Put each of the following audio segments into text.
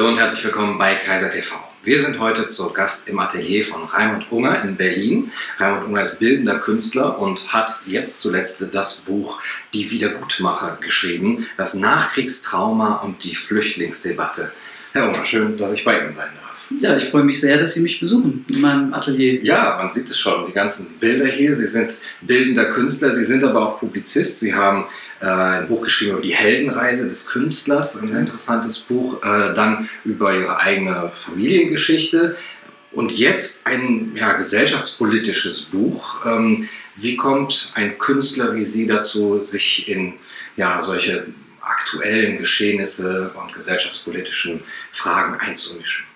Hallo und herzlich willkommen bei Kaiser TV. Wir sind heute zu Gast im Atelier von Raimund Unger in Berlin. Raimund Unger ist bildender Künstler und hat jetzt zuletzt das Buch Die Wiedergutmacher geschrieben, das Nachkriegstrauma und die Flüchtlingsdebatte. Herr Unger, schön, dass ich bei Ihnen sein darf. Ja, ich freue mich sehr, dass Sie mich besuchen in meinem Atelier. Ja, man sieht es schon, die ganzen Bilder hier. Sie sind bildender Künstler, Sie sind aber auch Publizist. Sie haben äh, ein Buch geschrieben über die Heldenreise des Künstlers, ein interessantes Buch. Äh, dann über Ihre eigene Familiengeschichte. Und jetzt ein ja, gesellschaftspolitisches Buch. Ähm, wie kommt ein Künstler wie Sie dazu, sich in ja, solche aktuellen Geschehnisse und gesellschaftspolitischen Fragen einzumischen?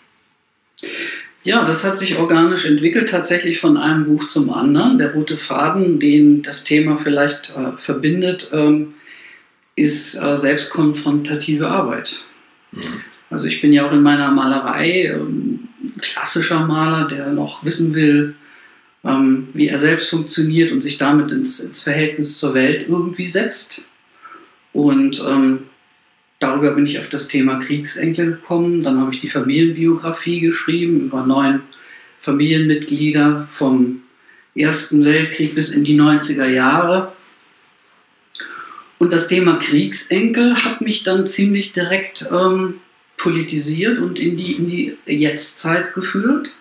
Ja, das hat sich organisch entwickelt, tatsächlich von einem Buch zum anderen. Der rote Faden, den das Thema vielleicht äh, verbindet, ähm, ist äh, selbstkonfrontative Arbeit. Mhm. Also ich bin ja auch in meiner Malerei ähm, klassischer Maler, der noch wissen will, ähm, wie er selbst funktioniert und sich damit ins, ins Verhältnis zur Welt irgendwie setzt. Und ähm, darüber bin ich auf das Thema Kriegsenkel gekommen. Dann habe ich die Familienbiografie geschrieben über neun Familienmitglieder vom Ersten Weltkrieg bis in die 90er Jahre. Und das Thema Kriegsenkel hat mich dann ziemlich direkt ähm, politisiert und in die, in die Jetztzeit geführt,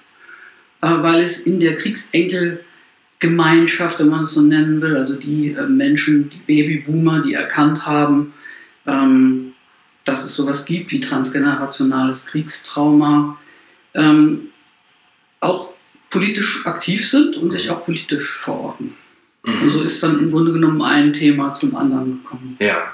äh, weil es in der Kriegsenkelgemeinschaft, wenn man es so nennen will, also die äh, Menschen, die Babyboomer, die erkannt haben, ähm, dass es sowas gibt wie transgenerationales Kriegstrauma, ähm, auch politisch aktiv sind und sich auch politisch verorten. Mhm. Und so ist dann im Grunde genommen ein Thema zum anderen gekommen. Ja,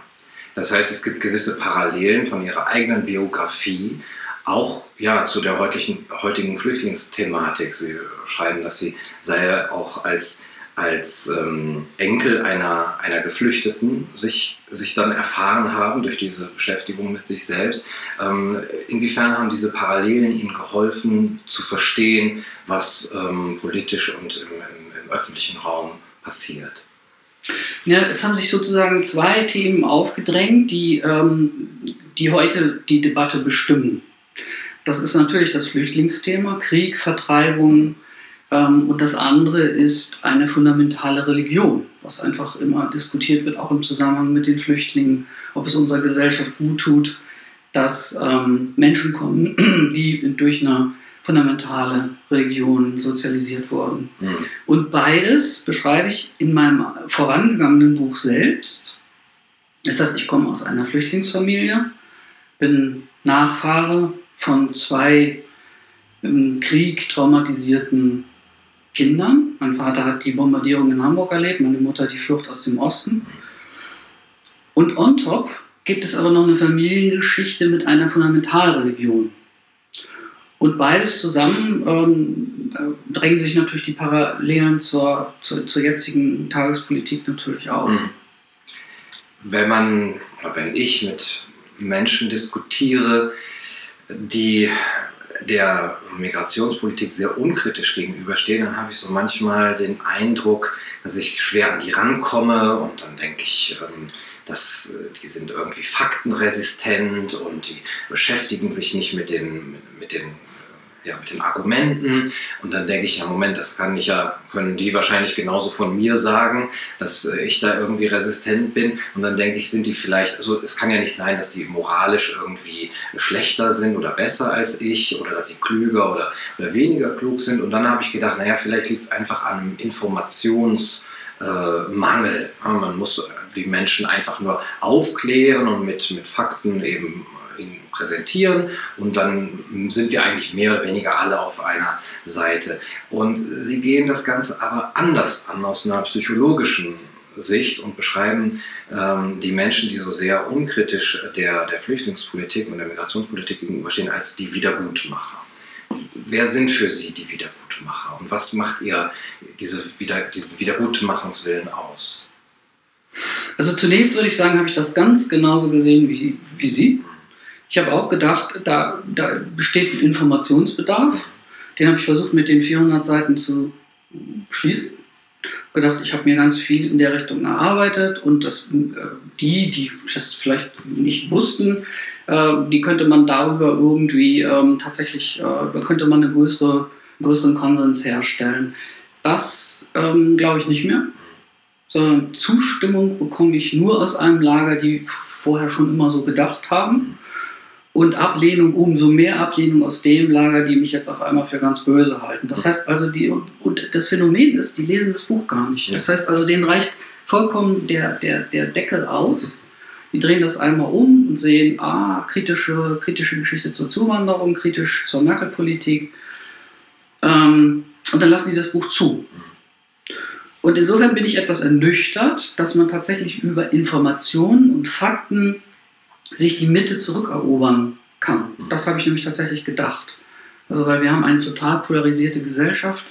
das heißt, es gibt gewisse Parallelen von ihrer eigenen Biografie, auch ja, zu der heutigen, heutigen Flüchtlingsthematik. Sie schreiben, dass sie sei auch als als ähm, Enkel einer, einer Geflüchteten sich, sich dann erfahren haben durch diese Beschäftigung mit sich selbst. Ähm, inwiefern haben diese Parallelen Ihnen geholfen zu verstehen, was ähm, politisch und im, im, im, öffentlichen Raum passiert? Ja, es haben sich sozusagen zwei Themen aufgedrängt, die, ähm, die heute die Debatte bestimmen. Das ist natürlich das Flüchtlingsthema, Krieg, Vertreibung, und das andere ist eine fundamentale Religion, was einfach immer diskutiert wird, auch im Zusammenhang mit den Flüchtlingen, ob es unserer Gesellschaft gut tut, dass ähm, Menschen kommen, die durch eine fundamentale Religion sozialisiert wurden. Mhm. Und beides beschreibe ich in meinem vorangegangenen Buch selbst. Das heißt, ich komme aus einer Flüchtlingsfamilie, bin Nachfahre von zwei im Krieg traumatisierten Kindern. Mein Vater hat die Bombardierung in Hamburg erlebt, meine Mutter die Flucht aus dem Osten. Und on top gibt es aber noch eine Familiengeschichte mit einer Fundamentalreligion. Und beides zusammen ähm, drängen sich natürlich die Parallelen zur, zur, zur, jetzigen Tagespolitik natürlich auf. Mhm. Wenn man, oder wenn ich mit Menschen diskutiere, die der Migrationspolitik sehr unkritisch gegenüberstehen, dann habe ich so manchmal den Eindruck, dass ich schwer an die rankomme und dann denke ich, ähm, dass äh, die sind irgendwie faktenresistent und die beschäftigen sich nicht mit den, mit den ja, mit den Argumenten. Und dann denke ich, ja, Moment, das kann ich ja, können die wahrscheinlich genauso von mir sagen, dass äh, ich da irgendwie resistent bin. Und dann denke ich, sind die vielleicht, also es kann ja nicht sein, dass die moralisch irgendwie schlechter sind oder besser als ich oder dass sie klüger oder, oder weniger klug sind. Und dann habe ich gedacht, naja, vielleicht liegt es einfach an Informationsmangel. Äh, man muss die Menschen einfach nur aufklären und mit, mit Fakten eben ihn präsentieren und dann sind wir eigentlich mehr oder weniger alle auf einer Seite. Und sie gehen das Ganze aber anders an aus einer psychologischen Sicht und beschreiben ähm, die Menschen, die so sehr unkritisch der, der Flüchtlingspolitik und der Migrationspolitik gegenüberstehen, als die Wiedergutmacher. Wer sind für Sie die Wiedergutmacher und was macht ihr diese, wieder, diesen Wiedergutmachungswillen aus? Also zunächst würde ich sagen, habe ich das ganz genauso gesehen wie, wie Sie. Ich habe auch gedacht, da, da besteht ein Informationsbedarf. Den habe ich versucht mit den 400 Seiten zu schließen. Gedacht, ich habe mir ganz viel in der Richtung erarbeitet und das, äh, die, die das vielleicht nicht wussten, Äh, die könnte man darüber irgendwie ähm, tatsächlich, äh, da könnte man einen größere, größeren Konsens herstellen. Das ähm, glaube ich nicht mehr, sondern Zustimmung bekomme ich nur aus einem Lager, die vorher schon immer so gedacht haben. Und Ablehnung, umso mehr Ablehnung aus dem Lager, die mich jetzt auf einmal für ganz böse halten. Das heißt also, die, und das Phänomen ist, die lesen das Buch gar nicht. Das heißt also, denen reicht vollkommen der, der, der Deckel aus. Die drehen das einmal um und sehen, ah, kritische, kritische Geschichte zur Zuwanderung, kritisch zur Merkel-Politik. Ähm, und dann lassen sie das Buch zu. Und insofern bin ich etwas ernüchtert, dass man tatsächlich über Informationen und Fakten sich die Mitte zurückerobern kann. Das habe ich nämlich tatsächlich gedacht. Also weil wir haben eine total polarisierte Gesellschaft,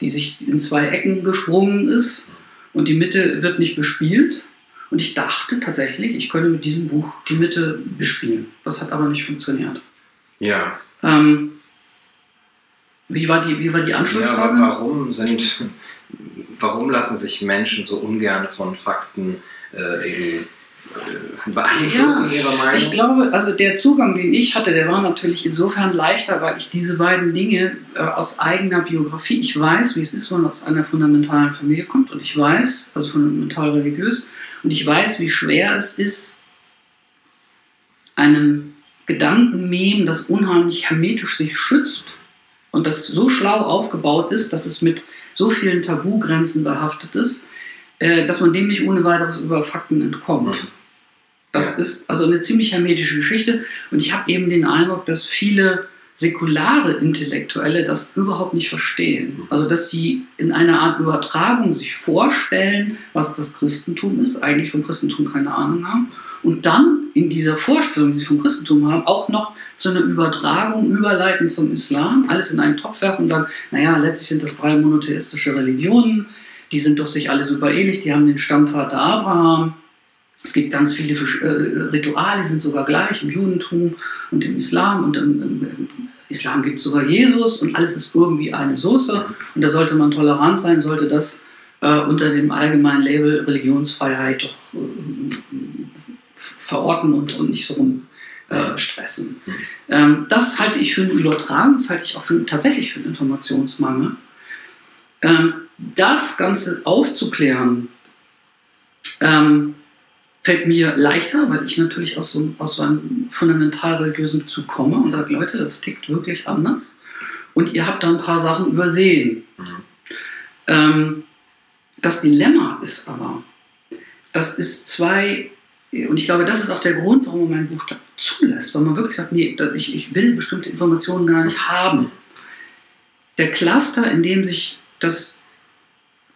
die sich in zwei Ecken gesprungen ist und die Mitte wird nicht bespielt. Und ich dachte tatsächlich, ich könnte mit diesem Buch die Mitte bespielen. Das hat aber nicht funktioniert. Ja. Ähm, wie, war die, wie war die Anschlussfrage? Ja, warum, sind, warum lassen sich Menschen so ungern von Fakten äh, ja? Ich glaube, also der Zugang, den ich hatte, der war natürlich insofern leichter, weil ich diese beiden Dinge äh, aus eigener Biografie, ich weiß, wie es ist, wenn man aus einer fundamentalen Familie kommt und ich weiß, also fundamental religiös, und ich weiß, wie schwer es ist, einem Gedankenmem, das unheimlich hermetisch sich schützt und das so schlau aufgebaut ist, dass es mit so vielen Tabugrenzen behaftet ist, äh, dass man dem nicht ohne weiteres über Fakten entkommt. Mhm. Das ist also eine ziemlich hermetische Geschichte und ich habe eben den Eindruck, dass viele säkulare Intellektuelle das überhaupt nicht verstehen. Also dass sie in einer Art Übertragung sich vorstellen, was das Christentum ist, eigentlich vom Christentum keine Ahnung haben und dann in dieser Vorstellung, die sie vom Christentum haben, auch noch zu einer Übertragung überleiten zum Islam, alles in einen Topf werfen und sagen, naja, letztlich sind das drei monotheistische Religionen, die sind doch sich alle super ähnlich, die haben den Stammvater Abraham, es gibt ganz viele äh, Rituale, die sind sogar gleich im Judentum und im Islam und im, im, im Islam gibt es sogar Jesus und alles ist irgendwie eine Soße und da sollte man tolerant sein, sollte das äh, unter dem allgemeinen Label Religionsfreiheit doch äh, verorten und, und nicht so rum äh. Ähm, das halte ich für eine Übertragung, das halte ich auch für, tatsächlich für einen Informationsmangel. Ähm, das Ganze aufzuklären, ähm, fällt mir leichter, weil ich natürlich aus so, aus so einem fundamental religiösen Bezug komme und sage, Leute, das tickt wirklich anders. Und ihr habt da ein paar Sachen übersehen. Mhm. Ähm, das Dilemma ist aber, das ist zwei, und ich glaube, das ist auch der Grund, warum man mein Buch zulässt, weil man wirklich sagt, nee, ich, ich will bestimmte Informationen gar nicht haben. Der Cluster, in dem sich das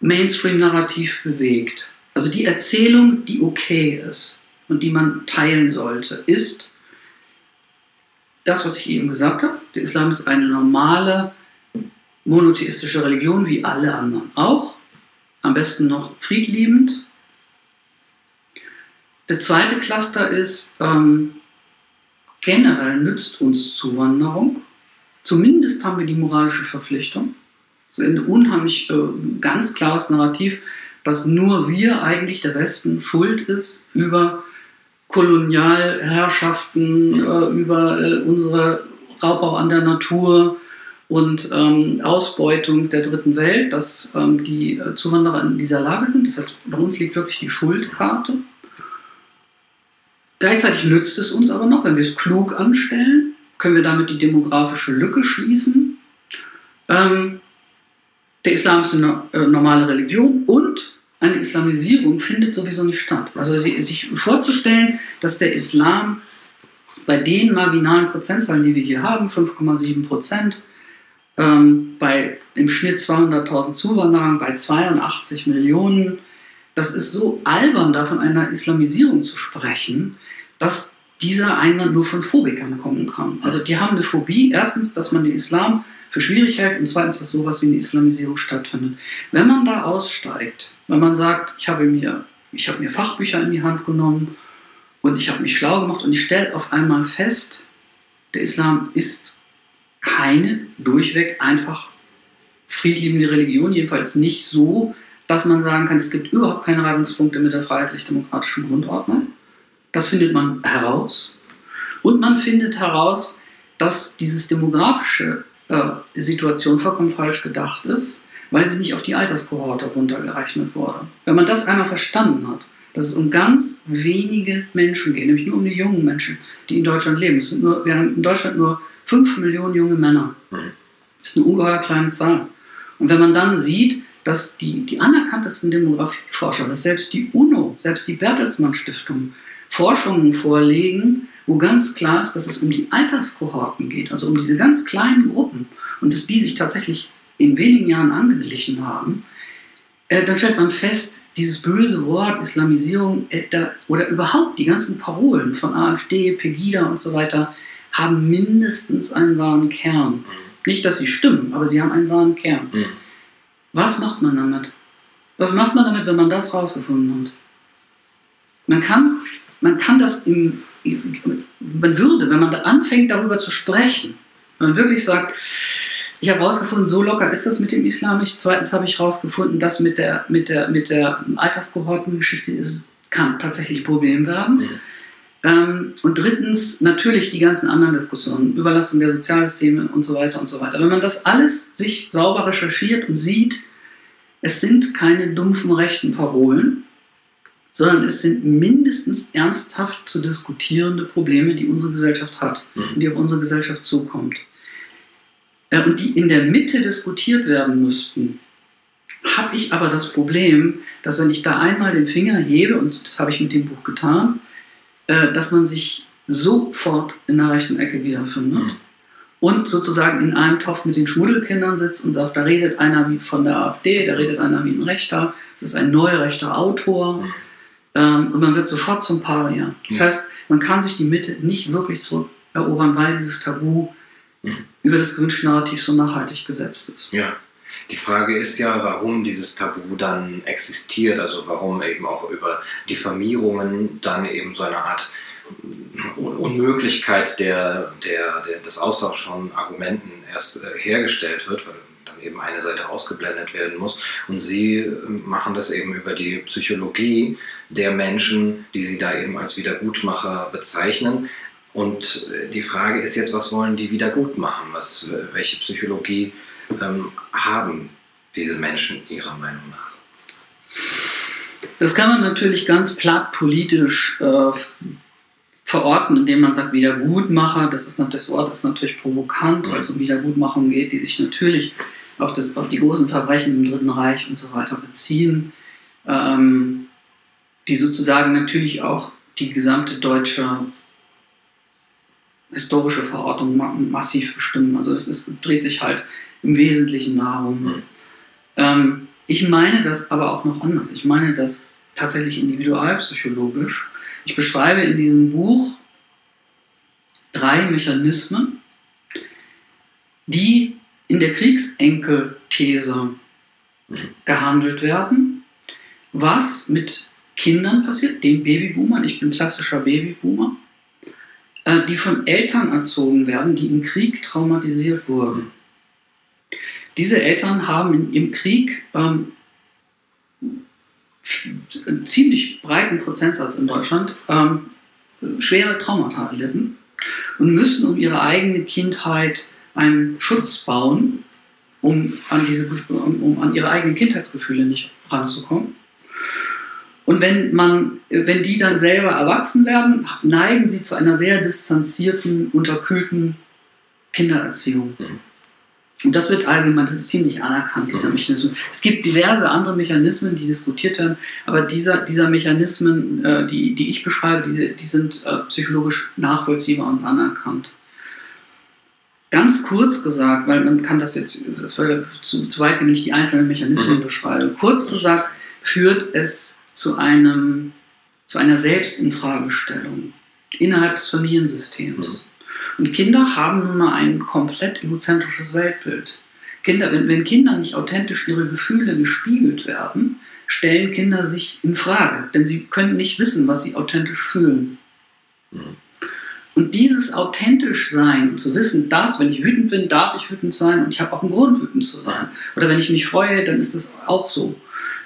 Mainstream-Narrativ bewegt, also die Erzählung, die okay ist und die man teilen sollte, ist das, was ich eben gesagt habe. Der Islam ist eine normale monotheistische Religion wie alle anderen auch. Am besten noch friedliebend. Der zweite Cluster ist, ähm, generell nützt uns Zuwanderung. Zumindest haben wir die moralische Verpflichtung. Das ist ein unheimlich äh, ganz klares Narrativ dass nur wir eigentlich der Westen schuld ist über Kolonialherrschaften, äh, über äh, unsere Raubbau an der Natur und ähm, Ausbeutung der dritten Welt, dass ähm, die äh, Zuwanderer in dieser Lage sind. Das heißt, bei uns liegt wirklich die Schuldkarte. Gleichzeitig nützt es uns aber noch, wenn wir es klug anstellen, können wir damit die demografische Lücke schließen. Ähm, der Islam ist eine äh, normale Religion und eine Islamisierung findet sowieso nicht statt. Also sich vorzustellen, dass der Islam bei den marginalen Prozentzahlen, die wir hier haben, 5,7 Prozent, ähm, bei im Schnitt 200.000 Zuwanderern, bei 82 Millionen, das ist so albern, da von einer Islamisierung zu sprechen, dass dieser Einwand nur von Phobikern kommen kann. Also die haben eine Phobie, erstens, dass man den Islam für schwierig hält und zweitens, dass sowas wie eine Islamisierung stattfindet. Wenn man da aussteigt, wenn man sagt, ich habe mir, ich habe mir Fachbücher in die Hand genommen und ich habe mich schlau gemacht und ich stelle auf einmal fest, der Islam ist keine durchweg einfach friedliebende Religion, jedenfalls nicht so, dass man sagen kann, es gibt überhaupt keine Reibungspunkte mit der freiheitlich-demokratischen Grundordnung. Das findet man heraus. Und man findet heraus, dass dieses demografische äh, Situation vollkommen falsch gedacht ist, weil sie nicht auf die Alterskohorte runtergerechnet wurde. Wenn man das einmal verstanden hat, dass es um ganz wenige Menschen geht, nämlich nur um die jungen Menschen, die in Deutschland leben. Es sind nur, wir haben in Deutschland nur 5 Millionen junge Männer. Mhm. Das ist eine ungeheuer kleine Zahl. Und wenn man dann sieht, dass die, die anerkanntesten Demografieforscher, dass selbst die UNO, selbst die Bertelsmann Stiftung Forschungen vorlegen, wo ganz klar ist, dass es um die Alterskohorten geht, also um diese ganz kleinen Gruppen und dass die sich tatsächlich in wenigen Jahren angeglichen haben, äh, dann stellt man fest, dieses böse Wort Islamisierung äh, da, oder überhaupt die ganzen Parolen von AfD, Pegida und so weiter haben mindestens einen wahren Kern. Mhm. Nicht, dass sie stimmen, aber sie haben einen wahren Kern. Mhm. Was macht man damit? Was macht man damit, wenn man das rausgefunden hat? Man kann, man kann das im, man würde, wenn man anfängt, darüber zu sprechen, wenn man wirklich sagt, ich habe herausgefunden, so locker ist das mit dem Islam nicht. Zweitens habe ich herausgefunden, dass mit der, mit der, mit der Alterskohortengeschichte ist, kann tatsächlich ein Problem werden. Mhm. Ähm, und drittens natürlich die ganzen anderen Diskussionen, Überlastung der Sozialsysteme und so weiter und so weiter. Wenn man das alles sich sauber recherchiert und sieht, es sind keine dumpfen rechten Parolen, sondern es sind mindestens ernsthaft zu diskutierende Probleme, die unsere Gesellschaft hat Mhm. und die auf unsere Gesellschaft zukommt. Äh, und die in der Mitte diskutiert werden müssten, habe ich aber das Problem, dass wenn ich da einmal den Finger hebe, und das habe ich mit dem Buch getan, äh, dass man sich sofort in der rechten Ecke wiederfindet. Mhm. Und sozusagen in einem Topf mit den Schmuddelkindern sitzt und sagt, da redet einer wie von der AfD, da redet einer wie ein Rechter, es ist ein neurechter Autor. Ähm, und man wird sofort zum Paria. Das heißt, man kann sich die Mitte nicht wirklich zurückerobern, weil dieses Tabu Mhm. über das gewünschte Narrativ so nachhaltig gesetzt ist. Ja. Die Frage ist ja, warum dieses Tabu dann existiert, also warum eben auch über Diffamierungen dann eben so eine Art Un- Unmöglichkeit der, der, der, des Austauschs von Argumenten erst äh, hergestellt wird, weil eben eine Seite ausgeblendet werden muss. Und Sie äh, machen das eben über die Psychologie der Menschen, die Sie da eben als Wiedergutmacher bezeichnen. Und äh, die Frage ist jetzt, was wollen die wieder gut machen? Was, äh, welche Psychologie ähm, haben diese Menschen Ihrer Meinung nach? Das kann man natürlich ganz platt politisch äh, verorten, indem man sagt Wiedergutmacher. Das, ist, das Wort ist natürlich provokant, weil es um Wiedergutmachung geht, die sich natürlich auf, das, auf die großen Verbrechen im Dritten Reich und so weiter beziehen, ähm, die sozusagen natürlich auch die gesamte deutsche historische Verortung ma massiv bestimmen. Also es ist, dreht sich halt im Wesentlichen darum. Mhm. Ähm, ich meine das aber auch noch anders. Ich meine das tatsächlich individualpsychologisch. Ich beschreibe in diesem Buch drei Mechanismen, die in der Kriegsenkel-These gehandelt werden. Was mit Kindern passiert, den Babyboomern, ich bin klassischer Babyboomer, äh, die von Eltern erzogen werden, die im Krieg traumatisiert wurden. Diese Eltern haben im Krieg ähm, einen ziemlich breiten Prozentsatz in Deutschland ähm, schwere Traumata erlitten und müssen um ihre eigene Kindheit einen Schutz bauen, um an, diese, um, um an ihre eigenen Kindheitsgefühle nicht ranzukommen. Und wenn, man, wenn die dann selber erwachsen werden, neigen sie zu einer sehr distanzierten, unterkühlten Kindererziehung. Mhm. Und das wird allgemein, das ist ziemlich anerkannt, dieser Mhm. Mechanismus. Es gibt diverse andere Mechanismen, die diskutiert werden, aber dieser, dieser Mechanismen, äh, die, die ich beschreibe, die, die sind äh, psychologisch nachvollziehbar und anerkannt. Ganz kurz gesagt, weil man kann das jetzt, das würde zu, zu weit wenn ich die einzelnen Mechanismen Mhm. beschreibe. Kurz gesagt führt es zu, einem, zu einer Selbstinfragestellung innerhalb des Familiensystems. Und Kinder haben nun mal ein komplett egozentrisches Weltbild. Kinder, wenn, wenn Kinder nicht authentisch ihre Gefühle gespiegelt werden, stellen Kinder sich in Frage, denn sie können nicht wissen, was sie authentisch fühlen. Mhm. Und dieses authentisch sein, zu wissen, dass, wenn ich wütend bin, darf ich wütend sein und ich habe auch einen Grund, wütend zu sein. Oder wenn ich mich freue, dann ist es auch so.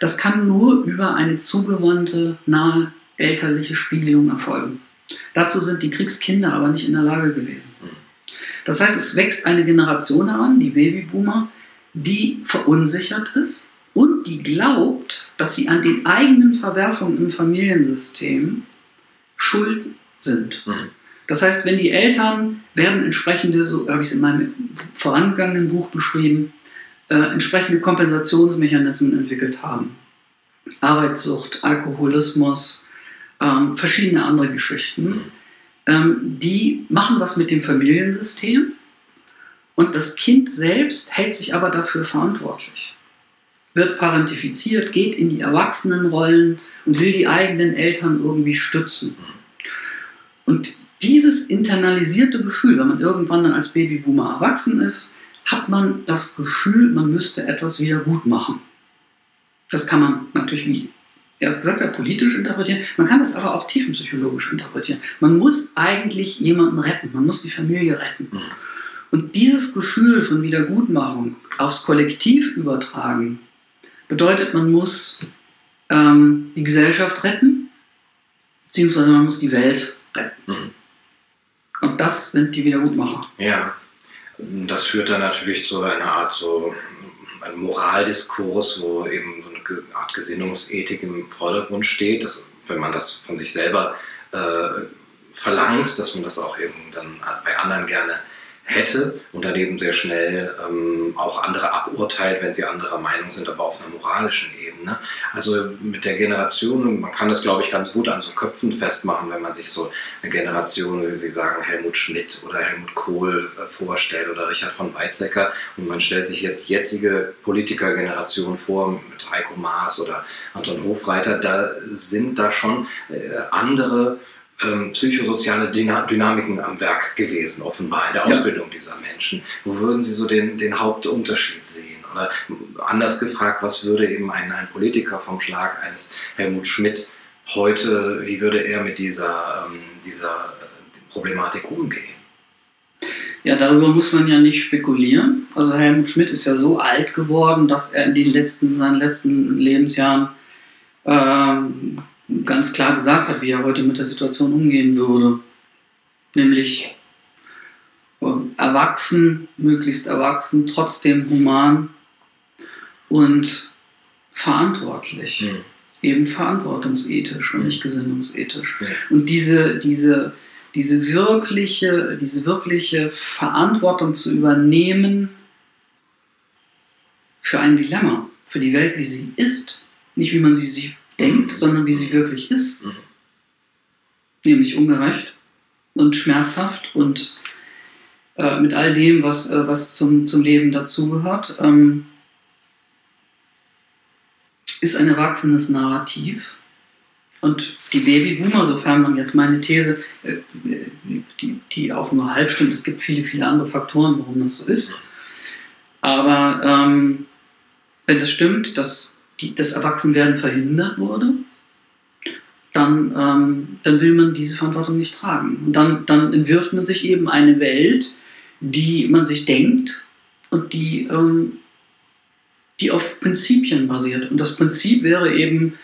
Das kann nur über eine zugewandte, nahe elterliche Spiegelung erfolgen. Dazu sind die Kriegskinder aber nicht in der Lage gewesen. Das heißt, es wächst eine Generation heran, die Babyboomer, die verunsichert ist und die glaubt, dass sie an den eigenen Verwerfungen im Familiensystem schuld sind. Mhm. Das heißt, wenn die Eltern werden entsprechende, so habe ich es in meinem vorangegangenen Buch beschrieben, äh, entsprechende Kompensationsmechanismen entwickelt haben. Arbeitssucht, Alkoholismus, ähm, verschiedene andere Geschichten. Ähm, die machen was mit dem Familiensystem und das Kind selbst hält sich aber dafür verantwortlich. Wird parentifiziert, geht in die Erwachsenenrollen und will die eigenen Eltern irgendwie stützen. Und dieses internalisierte Gefühl, wenn man irgendwann dann als Babyboomer erwachsen ist, hat man das Gefühl, man müsste etwas wieder gut machen. Das kann man natürlich, wie erst gesagt hat, politisch interpretieren. Man kann das aber auch tiefenpsychologisch interpretieren. Man muss eigentlich jemanden retten, man muss die Familie retten. Mhm. Und dieses Gefühl von Wiedergutmachung aufs Kollektiv übertragen, bedeutet, man muss ähm, die Gesellschaft retten, beziehungsweise man muss die Welt retten. Mhm. Und das sind die Wiedergutmacher. Ja, das führt dann natürlich zu einer Art so ein Moraldiskurs, wo eben so eine Art Gesinnungsethik im Vordergrund steht, dass, wenn man das von sich selber äh, verlangt, dass man das auch eben dann bei anderen gerne hätte und dann eben sehr schnell ähm, auch andere aburteilt, wenn sie anderer Meinung sind, aber auf einer moralischen Ebene. Also mit der Generation, man kann das glaube ich ganz gut an so Köpfen festmachen, wenn man sich so eine Generation, wie Sie sagen, Helmut Schmidt oder Helmut Kohl äh, vorstellt oder Richard von Weizsäcker und man stellt sich jetzt jetzige Politikergeneration vor mit Heiko Maas oder Anton Hofreiter, da sind da schon äh, andere ähm, psychosoziale Dyna Dynamiken am Werk gewesen, offenbar in der Ja. Ausbildung dieser Menschen. Wo würden Sie so den, den Hauptunterschied sehen? Oder anders gefragt, was würde eben ein, ein Politiker vom Schlag eines Helmut Schmidt heute, wie würde er mit dieser, ähm, dieser Problematik umgehen? Ja, darüber muss man ja nicht spekulieren. Also Helmut Schmidt ist ja so alt geworden, dass er in den letzten, seinen letzten Lebensjahren ähm, ganz klar gesagt hat, wie er heute mit der Situation umgehen würde. Nämlich ähm, erwachsen, möglichst erwachsen, trotzdem human und verantwortlich. Hm. Eben verantwortungsethisch und nicht gesinnungsethisch. Ja. Und diese, diese, diese, wirkliche, diese wirkliche Verantwortung zu übernehmen für ein Dilemma, für die Welt, wie sie ist, nicht wie man sie sich denkt, sondern wie sie wirklich ist, Mhm. nämlich ungerecht und schmerzhaft und äh, mit all dem, was, äh, was zum, zum Leben dazugehört, ähm, ist ein erwachsenes Narrativ. Und die Babyboomer, sofern man jetzt meine These, äh, die, die auch nur halb stimmt, es gibt viele, viele andere Faktoren, warum das so ist. Aber ähm, wenn das stimmt, dass die, das Erwachsenwerden verhindert wurde, dann, ähm, dann will man diese Verantwortung nicht tragen. Und dann, dann entwirft man sich eben eine Welt, die man sich denkt und die, ähm, die auf Prinzipien basiert. Und das Prinzip wäre eben,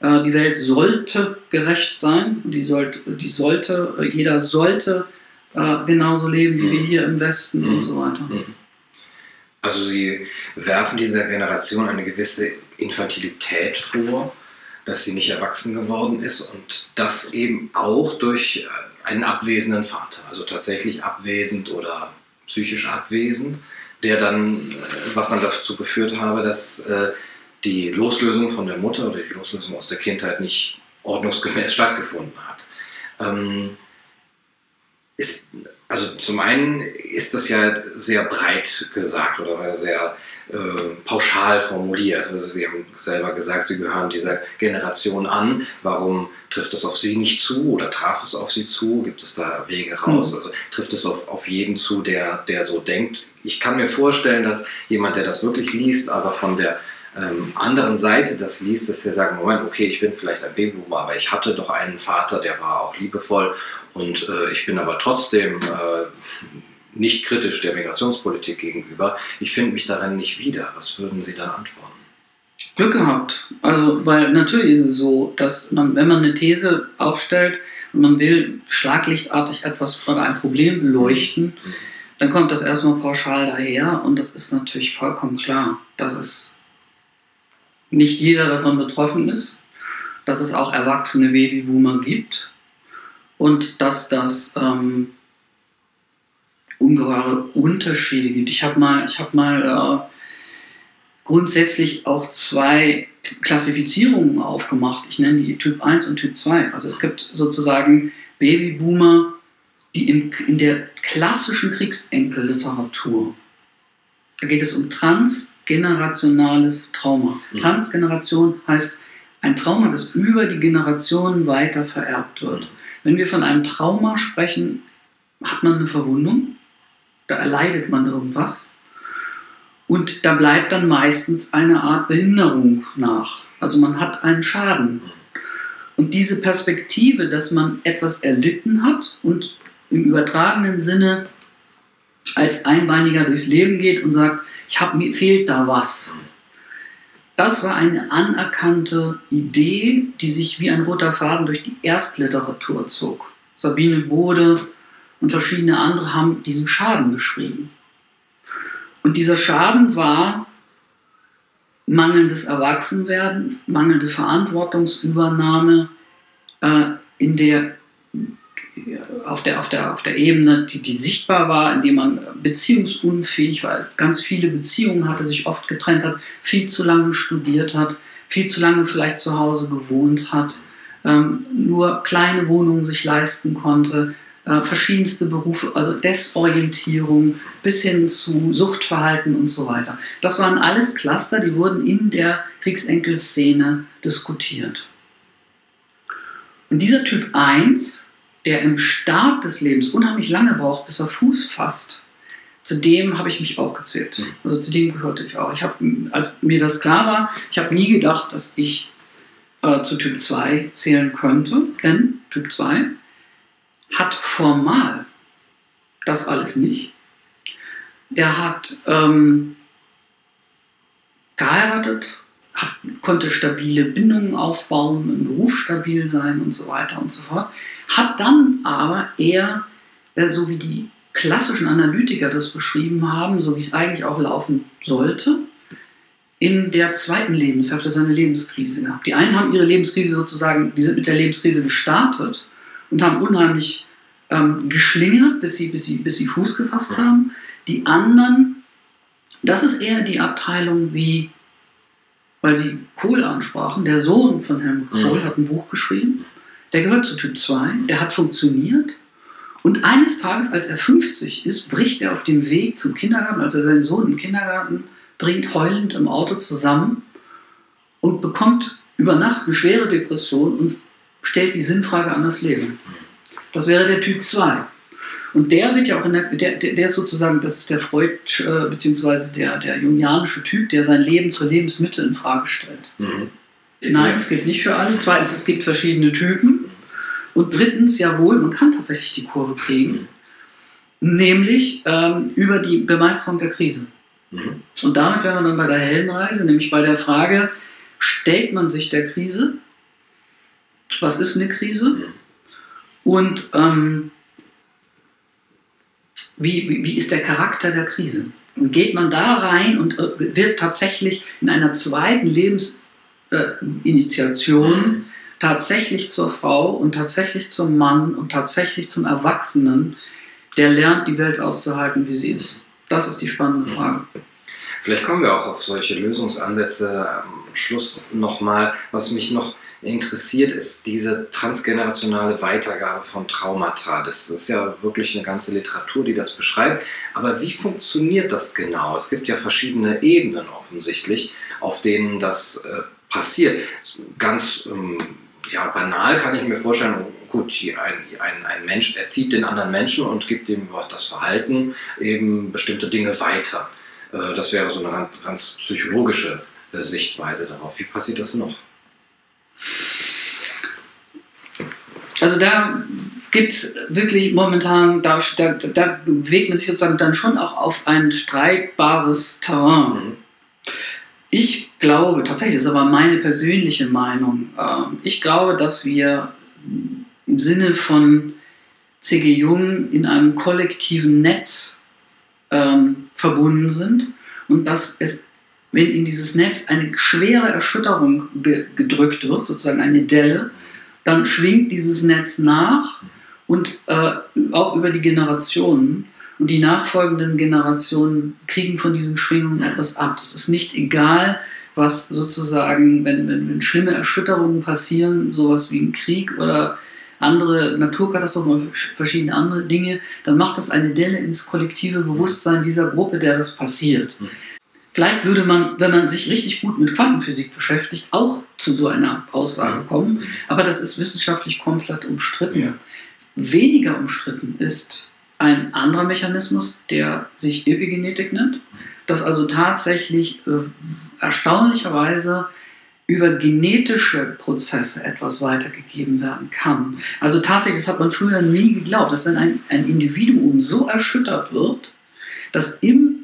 äh, die Welt sollte gerecht sein, die sollte, die sollte äh, jeder sollte äh, genauso leben wie Mhm. wir hier im Westen Mhm. und so weiter. Mhm. Also Sie werfen dieser Generation eine gewisse Infantilität vor, dass sie nicht erwachsen geworden ist und das eben auch durch äh, einen abwesenden Vater, also tatsächlich abwesend oder psychisch abwesend, der dann, äh, was dann dazu geführt habe, dass äh, die Loslösung von der Mutter oder die Loslösung aus der Kindheit nicht ordnungsgemäß stattgefunden hat. Ähm, ist, also zum einen ist das ja sehr breit gesagt oder sehr äh, pauschal formuliert. Also Sie haben selber gesagt, Sie gehören dieser Generation an. Warum trifft es auf Sie nicht zu oder traf es auf Sie zu? Gibt es da Wege raus? Mhm. Also trifft es auf, auf jeden zu, der, der so denkt? Ich kann mir vorstellen, dass jemand, der das wirklich liest, aber von der ähm, anderen Seite das liest, dass er sagt, Moment, okay, ich bin vielleicht ein Babyboomer, aber ich hatte doch einen Vater, der war auch liebevoll und äh, ich bin aber trotzdem äh, nicht kritisch der Migrationspolitik gegenüber. Ich finde mich darin nicht wieder. Was würden Sie da antworten? Glück gehabt. Also, weil natürlich ist es so, dass man, wenn man eine These aufstellt und man will schlaglichtartig etwas oder ein Problem beleuchten, dann kommt das erstmal pauschal daher und das ist natürlich vollkommen klar, dass es nicht jeder davon betroffen ist, dass es auch erwachsene Babyboomer gibt und dass das ähm, ungeheure Unterschiede gibt. Ich habe mal, ich hab mal äh, grundsätzlich auch zwei Klassifizierungen aufgemacht. Ich nenne die Typ 1 und Typ 2. Also es gibt sozusagen Babyboomer, die in, in der klassischen Kriegsenkelliteratur, da geht es um transgenerationales Trauma. Mhm. Transgeneration heißt ein Trauma, das über die Generationen weiter vererbt wird. Mhm. Wenn wir von einem Trauma sprechen, hat man eine Verwundung, da erleidet man irgendwas und da bleibt dann meistens eine Art Behinderung nach. Also man hat einen Schaden. Und diese Perspektive, dass man etwas erlitten hat und im übertragenen Sinne als Einbeiniger durchs Leben geht und sagt, ich hab, mir fehlt da was. Das war eine anerkannte Idee, die sich wie ein roter Faden durch die Erstliteratur zog. Sabine Bode und verschiedene andere haben diesen Schaden beschrieben. Und dieser Schaden war mangelndes Erwachsenwerden, mangelnde Verantwortungsübernahme äh, in der, auf, der, auf, der, auf der Ebene, die, die sichtbar war, indem man beziehungsunfähig war, ganz viele Beziehungen hatte, sich oft getrennt hat, viel zu lange studiert hat, viel zu lange vielleicht zu Hause gewohnt hat, ähm, nur kleine Wohnungen sich leisten konnte, äh, verschiedenste Berufe, also Desorientierung bis hin zu Suchtverhalten und so weiter. Das waren alles Cluster, die wurden in der Kriegsenkelszene diskutiert. Und dieser Typ 1, der im Start des Lebens unheimlich lange braucht, bis er Fuß fasst, zu dem habe ich mich auch gezählt. Mhm. Also zu dem gehörte ich auch. Ich habe, als mir das klar war, ich habe nie gedacht, dass ich äh, zu Typ 2 zählen könnte, denn Typ 2 hat formal das alles nicht. Der hat ähm, geheiratet, hat, konnte stabile Bindungen aufbauen, im Beruf stabil sein und so weiter und so fort. Hat dann aber eher, äh, so wie die klassischen Analytiker das beschrieben haben, so wie es eigentlich auch laufen sollte, in der zweiten Lebenshälfte seine Lebenskrise gehabt. Die einen haben ihre Lebenskrise sozusagen, die sind mit der Lebenskrise gestartet und haben unheimlich ähm, geschlingert, bis sie, bis, sie, bis sie Fuß gefasst haben. Die anderen, das ist eher die Abteilung wie, weil sie Kohl ansprachen, der Sohn von Helmut mhm. Kohl mhm. hat ein Buch geschrieben, der gehört zu Typ 2, der hat funktioniert. Und eines Tages, als er 50 ist, bricht er auf dem Weg zum Kindergarten, als er seinen Sohn im Kindergarten bringt, heulend im Auto zusammen und bekommt über Nacht eine schwere Depression und stellt die Sinnfrage an das Leben. Das wäre der Typ 2. Und der wird ja auch in der, der, der ist sozusagen, das ist der Freud, äh, beziehungsweise der, der jungianische Typ, der sein Leben zur Lebensmitte in Frage stellt. Mhm. Nein, es gilt nicht für alle. Zweitens, es gibt verschiedene Typen. Und drittens, jawohl, man kann tatsächlich die Kurve kriegen. Nämlich ähm, über die Bemeisterung der Krise. Mhm. Und damit wären wir dann bei der Heldenreise, nämlich bei der Frage, stellt man sich der Krise? Was ist eine Krise? Und ähm, wie, wie, ist der Charakter der Krise? Und geht man da rein und äh, wird tatsächlich in einer zweiten Lebensinitiation äh, tatsächlich zur Frau und tatsächlich zum Mann und tatsächlich zum Erwachsenen, der lernt, die Welt auszuhalten, wie sie ist? Das ist die spannende. Frage. Vielleicht kommen wir auch auf solche Lösungsansätze am Schluss nochmal. Was mich noch interessiert, ist diese transgenerationale Weitergabe von Traumata. Das ist ja wirklich eine ganze Literatur, die das beschreibt. Aber wie funktioniert das genau? Es gibt ja verschiedene Ebenen offensichtlich, auf denen das äh, passiert. Ganz ähm, ja, banal kann ich mir vorstellen, gut, ein, ein, ein Mensch erzieht den anderen Menschen und gibt ihm das Verhalten eben bestimmte Dinge weiter. Äh, das wäre so eine ganz, psychologische Sichtweise darauf. Wie passiert das noch? Also da gibt es wirklich momentan, da, da, da, bewegt man sich sozusagen dann schon auch auf ein streitbares Terrain. Mhm. Ich glaube, tatsächlich das ist aber meine persönliche Meinung, äh, ich glaube, dass wir im Sinne von C.G. Jung in einem kollektiven Netz ähm, verbunden sind und dass es, wenn in dieses Netz eine schwere Erschütterung ge gedrückt wird, sozusagen eine Delle, dann schwingt dieses Netz nach und äh, auch über die Generationen. Und die nachfolgenden Generationen kriegen von diesen Schwingungen etwas ab. Das ist nicht egal, was sozusagen, wenn, wenn, wenn schlimme Erschütterungen passieren, sowas wie ein Krieg oder andere Naturkatastrophen oder verschiedene andere Dinge, dann macht das eine Delle ins kollektive Bewusstsein dieser Gruppe, der das passiert. Vielleicht würde man, wenn man sich richtig gut mit Quantenphysik beschäftigt, auch zu so einer Aussage kommen, aber das ist wissenschaftlich komplett umstritten. Ja. Weniger umstritten ist ein anderer Mechanismus, der sich Epigenetik nennt, dass also tatsächlich äh, erstaunlicherweise über genetische Prozesse etwas weitergegeben werden kann. Also tatsächlich, das hat man früher nie geglaubt, dass wenn ein, ein Individuum so erschüttert wird, dass im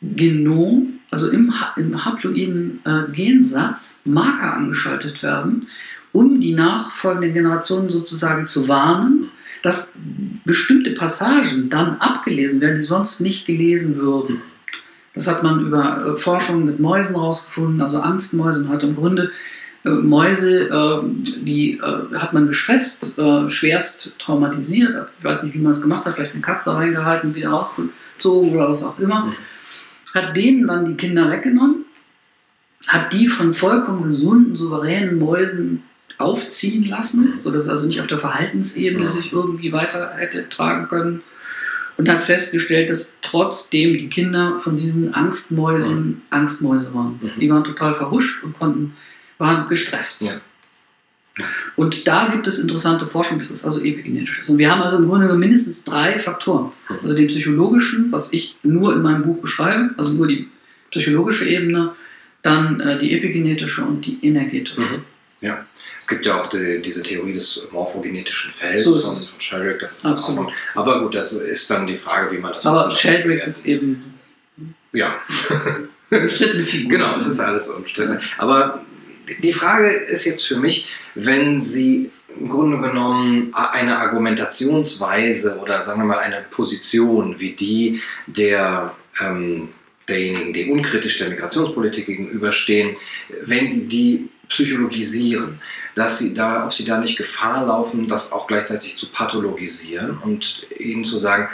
Genom, also im, im haploiden äh, Gensatz, Marker angeschaltet werden, um die nachfolgenden Generationen sozusagen zu warnen, dass bestimmte Passagen dann abgelesen werden, die sonst nicht gelesen würden. Das hat man über äh, Forschung mit Mäusen rausgefunden, also Angstmäuse. Man hat im Grunde äh, Mäuse, äh, die äh, hat man gestresst, äh, schwerst traumatisiert. Ich weiß nicht, wie man es gemacht hat, vielleicht eine Katze reingehalten, wieder rausgezogen oder was auch immer. Hat denen dann die Kinder weggenommen, hat die von vollkommen gesunden, souveränen Mäusen aufziehen lassen, sodass es also nicht auf der Verhaltensebene sich irgendwie weiter hätte tragen können und hat festgestellt, dass trotzdem die Kinder von diesen Angstmäusen mhm. Angstmäuse waren. Mhm. Die waren total verhuscht und konnten, waren gestresst. Ja. Und da gibt es interessante Forschung, das ist also epigenetisch. Und wir haben also im Grunde mindestens drei Faktoren. Also den psychologischen, was ich nur in meinem Buch beschreibe, also nur die psychologische Ebene, dann äh, die epigenetische und die energetische. Mhm. Ja. Es gibt ja auch die, diese Theorie des morphogenetischen Felds so von, von Sheldrake. Das ist Absolut. Auch, aber gut, das ist dann die Frage, wie man das Aber Sheldrake ist eben. Ja. Umstrittene Figur. genau, es ist alles umstritten. Aber die Frage ist jetzt für mich, wenn Sie im Grunde genommen eine Argumentationsweise oder sagen wir mal eine Position wie die der ähm, derjenigen, die unkritisch der Migrationspolitik gegenüberstehen, wenn Sie die psychologisieren, dass sie da, ob sie da nicht Gefahr laufen, das auch gleichzeitig zu pathologisieren und ihnen zu sagen,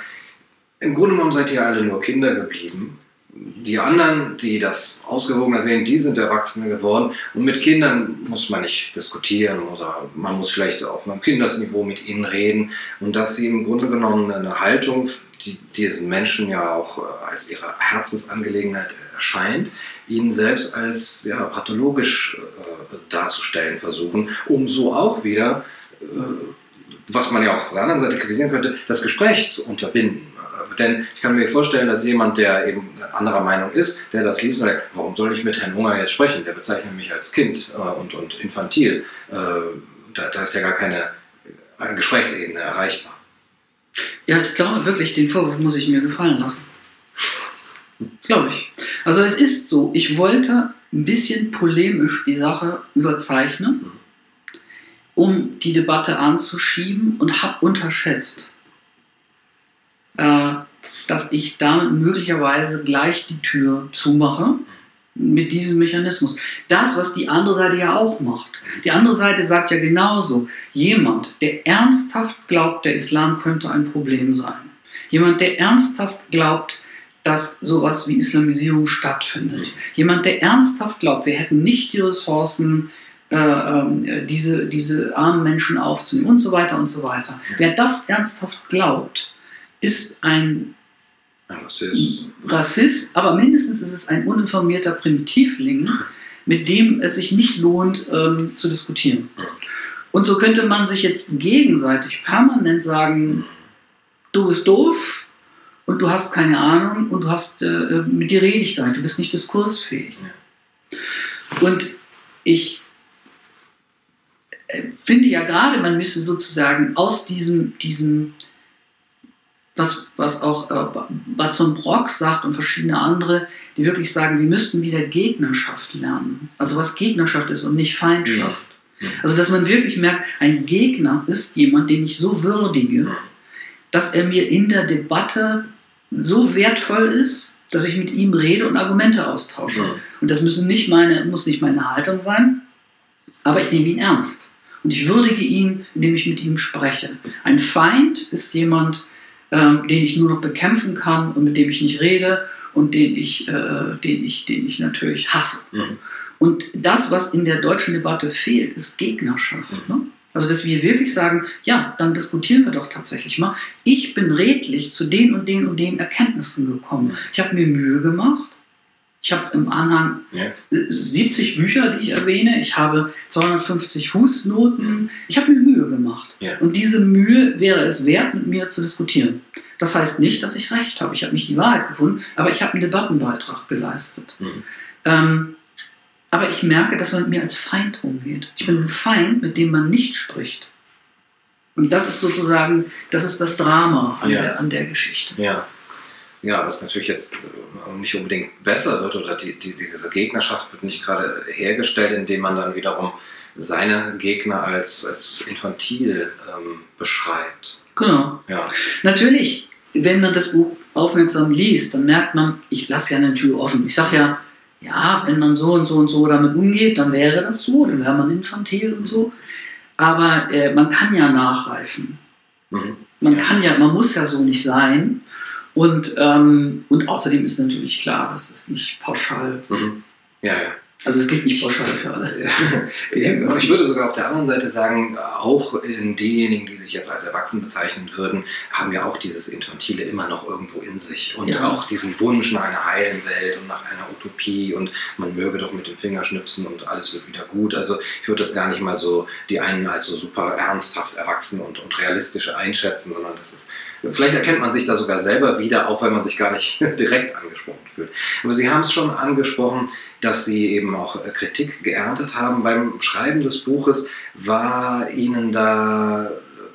im Grunde genommen seid ihr alle nur Kinder geblieben. Die anderen, die das ausgewogener sehen, die sind Erwachsene geworden. Und mit Kindern muss man nicht diskutieren oder man muss vielleicht auf einem Kindesniveau mit ihnen reden. Und dass sie im Grunde genommen eine Haltung, die diesen Menschen ja auch äh, als ihre Herzensangelegenheit erscheint, ihn selbst als ja, pathologisch äh, darzustellen versuchen, um so auch wieder, äh, was man ja auch von der anderen Seite kritisieren könnte, das Gespräch zu unterbinden. Denn ich kann mir vorstellen, dass jemand, der eben anderer Meinung ist, der das liest und sagt, warum soll ich mit Herrn Hunger jetzt sprechen? Der bezeichnet mich als Kind äh, und, und infantil. Äh, da, da ist ja gar keine Gesprächsebene erreichbar. Ja, ich glaube wirklich, den Vorwurf muss ich mir gefallen lassen. Glaube ich. Also es ist so, ich wollte ein bisschen polemisch die Sache überzeichnen, um die Debatte anzuschieben und habe unterschätzt, äh, dass ich damit möglicherweise gleich die Tür zumache mit diesem Mechanismus. Das, was die andere Seite ja auch macht. Die andere Seite sagt ja genauso, jemand, der ernsthaft glaubt, der Islam könnte ein Problem sein. Jemand, der ernsthaft glaubt, dass sowas wie Islamisierung stattfindet. Jemand, der ernsthaft glaubt, wir hätten nicht die Ressourcen, äh, äh, diese, diese armen Menschen aufzunehmen und so weiter und so weiter. Wer das ernsthaft glaubt, ist ein Rassist. Rassist, aber mindestens ist es ein uninformierter Primitivling, mit dem es sich nicht lohnt ähm, zu diskutieren. Und so könnte man sich jetzt gegenseitig permanent sagen, du bist doof, und du hast keine Ahnung und du hast, äh, mit dir nicht, du bist nicht diskursfähig. Und ich äh, finde ja gerade, man müsste sozusagen aus diesem, diesem was, was auch äh, Batson Brock sagt und verschiedene andere, die wirklich sagen, wir müssten wieder Gegnerschaft lernen. Also was Gegnerschaft ist und nicht Feindschaft. Ja. Also, dass man wirklich merkt, ein Gegner ist jemand, den ich so würdige, dass er mir in der Debatte so wertvoll ist, dass ich mit ihm rede und Argumente austausche. Und das müssen nicht meine, muss nicht meine Haltung sein, aber ich nehme ihn ernst. Und ich würdige ihn, indem ich mit ihm spreche. Ein Feind ist jemand, ähm, den ich nur noch bekämpfen kann und mit dem ich nicht rede und den ich, äh, den ich, den ich natürlich hasse. Mhm. Und das, was in der deutschen Debatte fehlt, ist Gegnerschaft. Ne? Also, dass wir wirklich sagen, ja, dann diskutieren wir doch tatsächlich mal. Ich bin redlich zu den und den und den Erkenntnissen gekommen. Ich habe mir Mühe gemacht. Ich habe im Anhang Ja. äh, 70 Bücher, die ich erwähne. Ich habe 250 Fußnoten. Ich habe mir Mühe gemacht. Ja. Und diese Mühe wäre es wert, mit mir zu diskutieren. Das heißt nicht, dass ich recht habe. Ich habe nicht die Wahrheit gefunden, aber ich habe einen Debattenbeitrag geleistet. Mhm. Ähm, aber ich merke, dass man mit mir als Feind umgeht. Ich bin ein Feind, mit dem man nicht spricht. Und das ist sozusagen, das ist das Drama an, Ja. der, an der Geschichte. Ja. Ja, was natürlich jetzt äh, nicht unbedingt besser wird oder die, die, diese Gegnerschaft wird nicht gerade hergestellt, indem man dann wiederum seine Gegner als, als infantil ähm, beschreibt. Genau. Ja. Natürlich, wenn man das Buch aufmerksam liest, dann merkt man, ich lasse ja eine Tür offen. Ich sage ja, ja, wenn man so und so und so damit umgeht, dann wäre das so, dann wäre man infantil und so. Aber äh, man kann ja nachreifen. Mhm. Man Ja. kann ja, man muss ja so nicht sein. Und, ähm, und außerdem ist natürlich klar, dass es nicht pauschal, Mhm. Ja, ja. also es gilt nicht pauschal für alle. Ja, Ich würde sogar auf der anderen Seite sagen, auch in diejenigen, die sich jetzt als erwachsen bezeichnen würden, haben ja auch dieses Infantile immer noch irgendwo in sich. Und Ja. auch diesen Wunsch nach einer heilen Welt und nach einer Utopie und man möge doch mit dem Finger schnipsen und alles wird wieder gut. Also ich würde das gar nicht mal so, die einen als so super ernsthaft erwachsen und, und realistisch einschätzen, sondern das ist, vielleicht erkennt man sich da sogar selber wieder, auch wenn man sich gar nicht direkt angesprochen fühlt. Aber Sie haben es schon angesprochen, dass Sie eben auch äh, Kritik geerntet haben beim Schreiben des Buches. War Ihnen da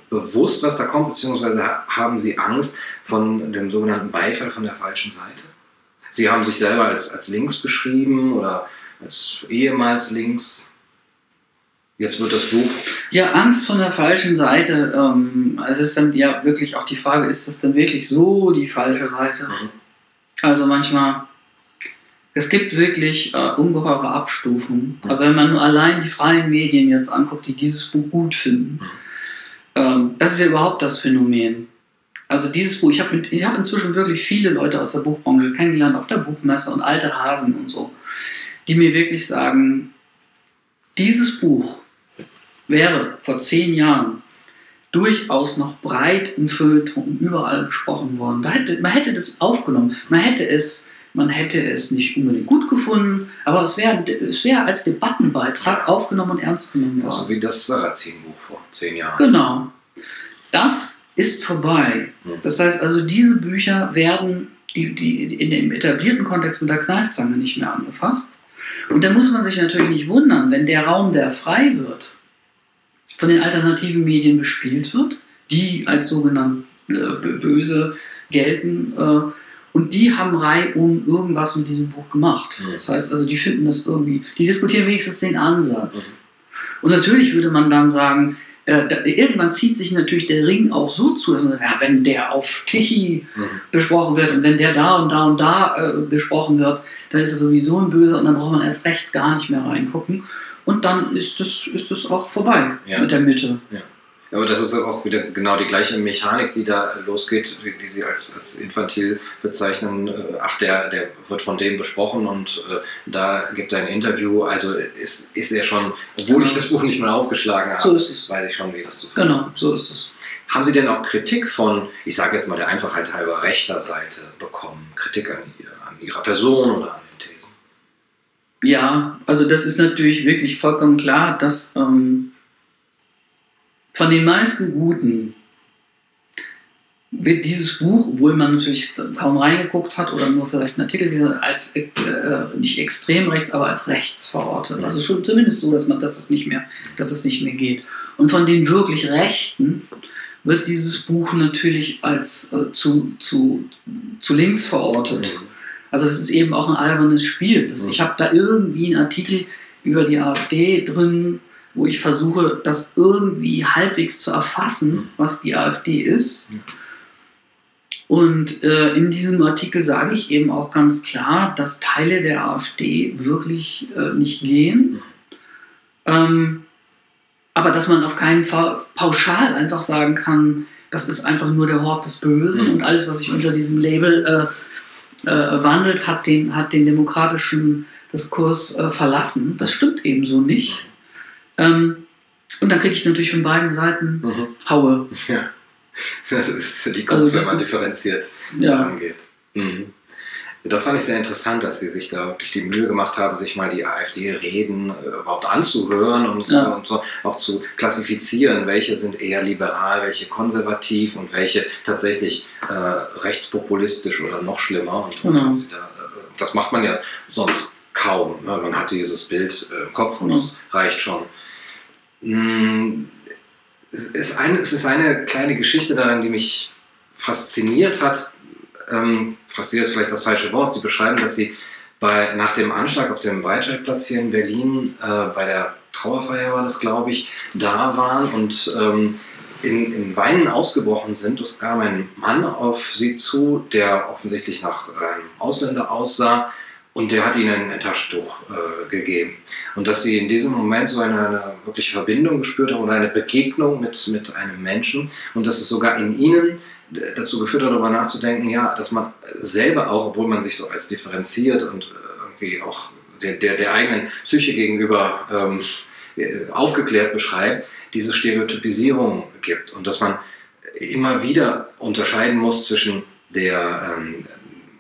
bewusst, was da kommt, beziehungsweise ha- haben Sie Angst von dem sogenannten Beifall von der falschen Seite? Sie haben sich selber als, als links beschrieben oder als ehemals links. Jetzt wird das Buch. Ja, Angst von der falschen Seite. Ähm, es ist dann ja wirklich auch die Frage, ist das denn wirklich so die falsche Seite? Mhm. Also manchmal, es gibt wirklich äh, ungeheure Abstufungen. Also wenn man nur allein die freien Medien jetzt anguckt, die dieses Buch gut finden, ähm, das ist ja überhaupt das Phänomen. Also dieses Buch, ich habe hab inzwischen wirklich viele Leute aus der Buchbranche kennengelernt, auf der Buchmesse und alte Hasen und so, die mir wirklich sagen, dieses Buch wäre vor zehn Jahren durchaus noch breit im Feuilleton überall besprochen worden. Da hätte, man hätte das aufgenommen, man hätte es, man hätte es nicht unbedingt gut gefunden, aber es wäre es wär als Debattenbeitrag aufgenommen und ernst genommen worden. So wie das Sarrazin-Buch vor zehn Jahren. Genau. Das ist vorbei. Mhm. Das heißt also, diese Bücher werden die, die in dem etablierten Kontext mit der Kneifzange nicht mehr angefasst. Und da muss man sich natürlich nicht wundern, wenn der Raum, der frei wird, von den alternativen Medien bespielt wird, die als sogenannt äh, bö- böse gelten. Äh, und die haben reihum irgendwas mit diesem Buch gemacht. Mhm. Das heißt also, die finden das irgendwie, die diskutieren wenigstens den Ansatz. Mhm. Und natürlich würde man dann sagen, äh, irgendwann zieht sich natürlich der Ring auch so zu, dass man sagt, ja, wenn der auf Tichy Mhm. besprochen wird und wenn der da und da und da äh, besprochen wird, dann ist es sowieso ein Böser und dann braucht man erst recht gar nicht mehr reingucken. Und dann ist es ist auch vorbei Ja. mit der Mitte. Ja, aber das ist auch wieder genau die gleiche Mechanik, die da losgeht, die, die Sie als, als infantil bezeichnen. Äh, Ach, der, der wird von dem besprochen und äh, da gibt er ein Interview. Also ist, ist er schon, obwohl ich das Buch nicht mal aufgeschlagen habe, So ist es. weiß ich schon, wie das zu finden Genau, so ist es. Haben Sie denn auch Kritik von, ich sage jetzt mal der Einfachheit halber, rechter Seite bekommen? Kritik an, an Ihrer Person oder? Ja, also das ist natürlich wirklich vollkommen klar, dass ähm, von den meisten Guten wird dieses Buch, obwohl man natürlich kaum reingeguckt hat oder nur vielleicht einen Artikel gelesen hat, als äh, nicht extrem rechts, aber als rechts verortet. Also schon zumindest so, dass man, dass es nicht mehr, dass es nicht mehr geht. Und von den wirklich Rechten wird dieses Buch natürlich als äh, zu, zu, zu links verortet. Also es ist eben auch ein albernes Spiel. Das. Ich habe da irgendwie einen Artikel über die AfD drin, wo ich versuche, das irgendwie halbwegs zu erfassen, was die AfD ist. Und äh, in diesem Artikel sage ich eben auch ganz klar, dass Teile der AfD wirklich äh, nicht gehen. Ähm, aber dass man auf keinen Fall pauschal einfach sagen kann, das ist einfach nur der Hort des Bösen und alles, was sich unter diesem Label äh, äh, wandelt, hat den, hat den demokratischen Diskurs äh, verlassen. Das stimmt ebenso nicht. Ähm, und dann kriege ich natürlich von beiden Seiten mhm. Haue. Ja. Das ist die Kunst, also wenn man differenziert ja. angeht. Mhm. Das fand ich sehr interessant, dass Sie sich da wirklich die Mühe gemacht haben, sich mal die AfD-Reden äh, überhaupt anzuhören und, ja. und, so auch zu klassifizieren, welche sind eher liberal, welche konservativ und welche tatsächlich äh, rechtspopulistisch oder noch schlimmer. Und, genau. und da, äh, das macht man ja sonst kaum. Ne? Man hat dieses Bild äh, im Kopf und das reicht schon. Mm, es ist, es ist eine kleine Geschichte daran, die mich fasziniert hat. Ähm, fasziniert ist vielleicht das falsche Wort. Sie beschreiben, dass Sie bei, nach dem Anschlag auf dem Weitscheidplatz hier in Berlin, äh, bei der Trauerfeier war das, glaube ich, da waren und ähm, in, in Weinen ausgebrochen sind. Es kam ein Mann auf Sie zu, der offensichtlich nach einem Ausländer aussah und der hat ihnen ein Taschentuch äh, gegeben. Und dass sie in diesem Moment so eine, eine, wirkliche Verbindung gespürt haben oder eine Begegnung mit, mit einem Menschen und dass es sogar in ihnen dazu geführt hat, darüber nachzudenken, ja, dass man selber auch, obwohl man sich so als differenziert und äh, irgendwie auch der, der, der eigenen Psyche gegenüber ähm, aufgeklärt beschreibt, diese Stereotypisierung gibt und dass man immer wieder unterscheiden muss zwischen der, ähm,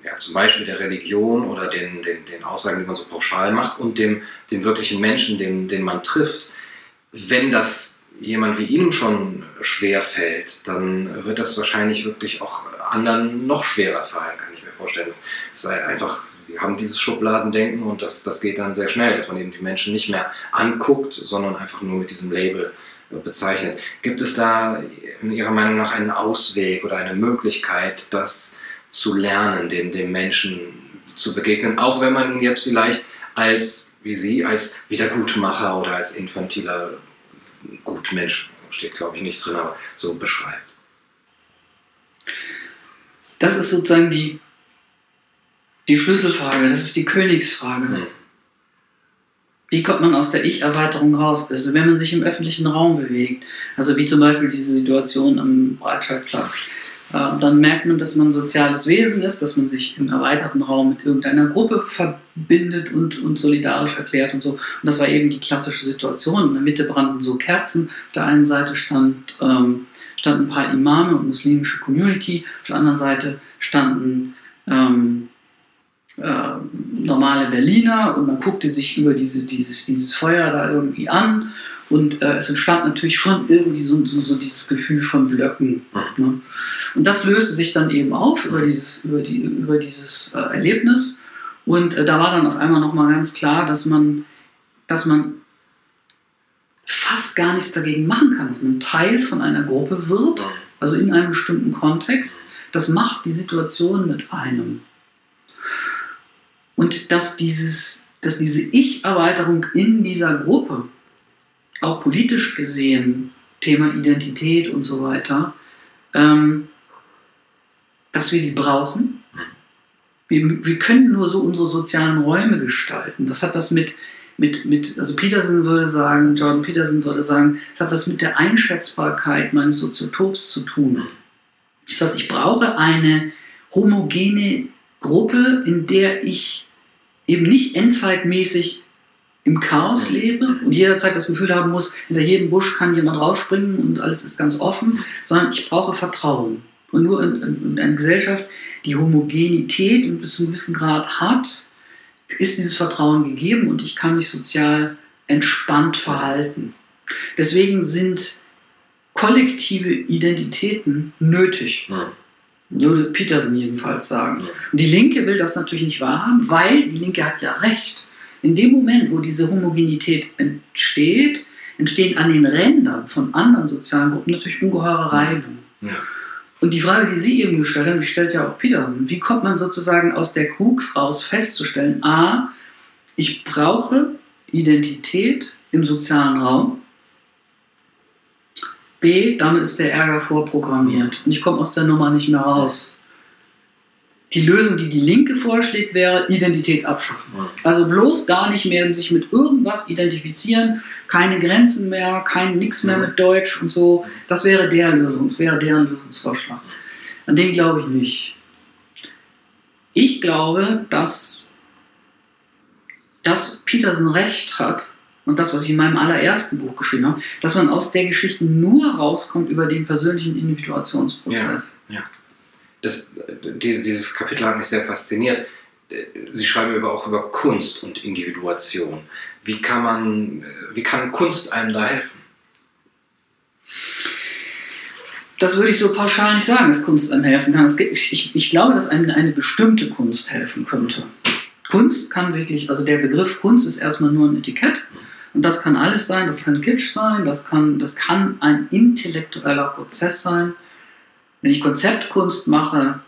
ja, zum Beispiel der Religion oder den, den, den Aussagen, die man so pauschal macht und dem, dem wirklichen Menschen, den, den man trifft. Wenn das jemand wie Ihnen schon schwer fällt, dann wird das wahrscheinlich wirklich auch anderen noch schwerer fallen, kann ich mir vorstellen. Es ist einfach, die haben dieses Schubladendenken und das, das geht dann sehr schnell, dass man eben die Menschen nicht mehr anguckt, sondern einfach nur mit diesem Label bezeichnet. Gibt es da in Ihrer Meinung nach einen Ausweg oder eine Möglichkeit, dass zu lernen, dem, dem Menschen zu begegnen, auch wenn man ihn jetzt vielleicht als, wie Sie, als Wiedergutmacher oder als infantiler Gutmensch, steht glaube ich nicht drin, aber so beschreibt. Das ist sozusagen die, die Schlüsselfrage, das ist die Königsfrage. Hm. Wie kommt man aus der Ich-Erweiterung raus? Also wenn man sich im öffentlichen Raum bewegt, also wie zum Beispiel diese Situation am Breitscheidplatz, dann merkt man, dass man ein soziales Wesen ist, dass man sich im erweiterten Raum mit irgendeiner Gruppe verbindet und, und solidarisch erklärt und so. Und das war eben die klassische Situation. In der Mitte brannten so Kerzen. Auf der einen Seite stand, ähm, standen ein paar Imame und muslimische Community, auf der anderen Seite standen ähm, äh, normale Berliner und man guckte sich über diese, dieses, dieses Feuer da irgendwie an und äh, es entstand natürlich schon irgendwie so, so, so dieses Gefühl von Blöcken. Ne? Und das löste sich dann eben auf über dieses, über die, über dieses äh, Erlebnis. Und äh, da war dann auf einmal nochmal ganz klar, dass man, dass man fast gar nichts dagegen machen kann, dass man Teil von einer Gruppe wird, also in einem bestimmten Kontext. Das macht die Situation mit einem. Und dass, dieses, dass diese Ich-Erweiterung in dieser Gruppe auch politisch gesehen, Thema Identität und so weiter, ähm, dass wir die brauchen. Wir, wir können nur so unsere sozialen Räume gestalten. Das hat das mit, mit, mit, also Peterson würde sagen, Jordan Peterson würde sagen, es hat was mit der Einschätzbarkeit meines Soziotops zu tun. Das heißt, ich brauche eine homogene Gruppe, in der ich eben nicht endzeitmäßig im Chaos lebe und jederzeit das Gefühl haben muss, hinter jedem Busch kann jemand rausspringen und alles ist ganz offen, sondern ich brauche Vertrauen. Und nur in, in, in einer Gesellschaft, die Homogenität bis zu einem gewissen Grad hat, ist dieses Vertrauen gegeben und ich kann mich sozial entspannt verhalten. Deswegen sind kollektive Identitäten nötig. Ja. Würde Peterson jedenfalls sagen. Und die Linke will das natürlich nicht wahrhaben, weil die Linke hat ja recht. In dem Moment, wo diese Homogenität entsteht, entstehen an den Rändern von anderen sozialen Gruppen natürlich ungeheure Reibung. Ja. Und die Frage, die Sie eben gestellt haben, die stellt ja auch Peterson. Wie kommt man sozusagen aus der Krux raus festzustellen, a, ich brauche Identität, im sozialen Raum. B, damit ist der Ärger vorprogrammiert und ich komme aus der Nummer nicht mehr raus. Die Lösung, die die Linke vorschlägt, wäre Identität abschaffen. Also bloß gar nicht mehr sich mit irgendwas identifizieren, keine Grenzen mehr, kein nix mehr mit Deutsch und so. Das wäre der Lösung, das wäre deren Lösungsvorschlag. An den glaube ich nicht. Ich glaube, dass, dass Peterson recht hat und das, was ich in meinem allerersten Buch geschrieben habe, dass man aus der Geschichte nur rauskommt über den persönlichen Individuationsprozess. Ja, ja. Das, dieses, Kapitel hat mich sehr fasziniert. Sie schreiben über, auch über Kunst und Individuation. Wie kann man, wie kann Kunst einem da helfen? Das würde ich so pauschal nicht sagen, dass Kunst einem helfen kann. Gibt, ich, ich glaube, dass einem eine bestimmte Kunst helfen könnte. Kunst kann wirklich, also der Begriff Kunst ist erstmal nur ein Etikett. Und das kann alles sein, das kann Kitsch sein, das kann, das kann ein intellektueller Prozess sein. Wenn ich Konzeptkunst mache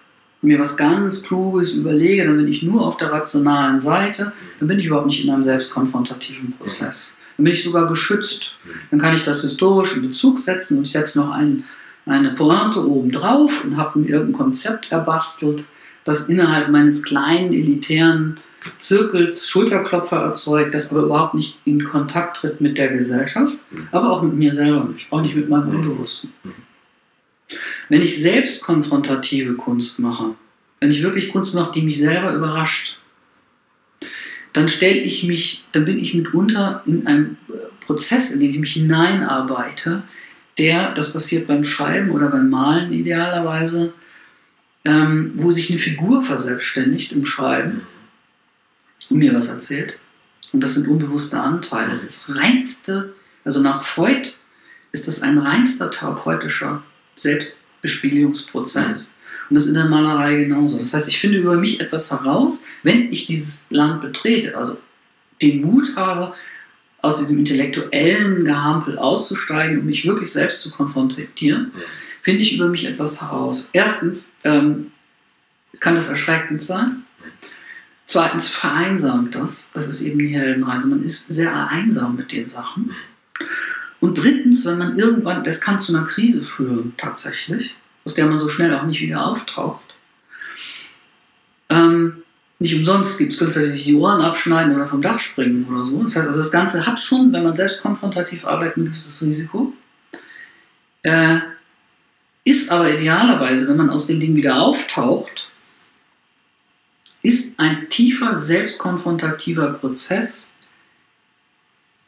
und mir was ganz Kluges überlege, dann bin ich nur auf der rationalen Seite, dann bin ich überhaupt nicht in einem selbstkonfrontativen Prozess. Dann bin ich sogar geschützt. Dann kann ich das historisch in Bezug setzen und ich setze noch einen, eine Pointe oben drauf und habe mir irgendein Konzept erbastelt, das innerhalb meines kleinen, elitären Zirkels Schulterklopfer erzeugt, das aber überhaupt nicht in Kontakt tritt mit der Gesellschaft, aber auch mit mir selber nicht, auch nicht mit meinem Unbewussten. Wenn ich selbst konfrontative Kunst mache, wenn ich wirklich Kunst mache, die mich selber überrascht, dann stelle ich mich, dann bin ich mitunter in einem Prozess, in den ich mich hineinarbeite, der, das passiert beim Schreiben oder beim Malen idealerweise, ähm, wo sich eine Figur verselbstständigt im Schreiben und mir was erzählt. Und das sind unbewusste Anteile. Das ist reinste, also nach Freud ist das ein reinster therapeutischer Selbstbespiegelungsprozess. Und das ist in der Malerei genauso. Das heißt, ich finde über mich etwas heraus, wenn ich dieses Land betrete, also den Mut habe, aus diesem intellektuellen Gehampel auszusteigen und mich wirklich selbst zu konfrontieren, finde ich über mich etwas heraus. Erstens ähm, kann das erschreckend sein. Zweitens vereinsamt das. Das ist eben die Heldenreise. Man ist sehr einsam mit den Sachen. Und drittens, wenn man irgendwann, das kann zu einer Krise führen, tatsächlich, aus der man so schnell auch nicht wieder auftaucht. Ähm, nicht umsonst gibt es Künstler, die sich die Ohren abschneiden oder vom Dach springen oder so. Das heißt, also das Ganze hat schon, wenn man selbst konfrontativ arbeitet, ein gewisses Risiko. Äh, ist aber idealerweise, wenn man aus dem Ding wieder auftaucht, ist ein tiefer selbstkonfrontativer Prozess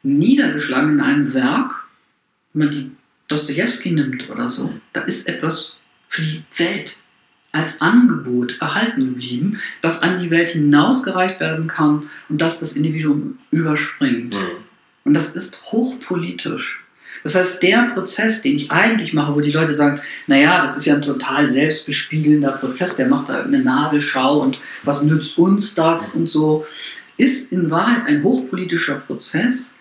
niedergeschlagen in einem Werk, wenn man die Dostoevsky nimmt oder so, da ist etwas für die Welt als Angebot erhalten geblieben, das an die Welt hinausgereicht werden kann und das das Individuum überspringt. Mhm. Und das ist hochpolitisch. Das heißt, der Prozess, den ich eigentlich mache, wo die Leute sagen, naja, das ist ja ein total selbstbespiegelnder Prozess, der macht da irgendeine Nadelschau und was nützt uns das und so, ist in Wahrheit ein hochpolitischer Prozess.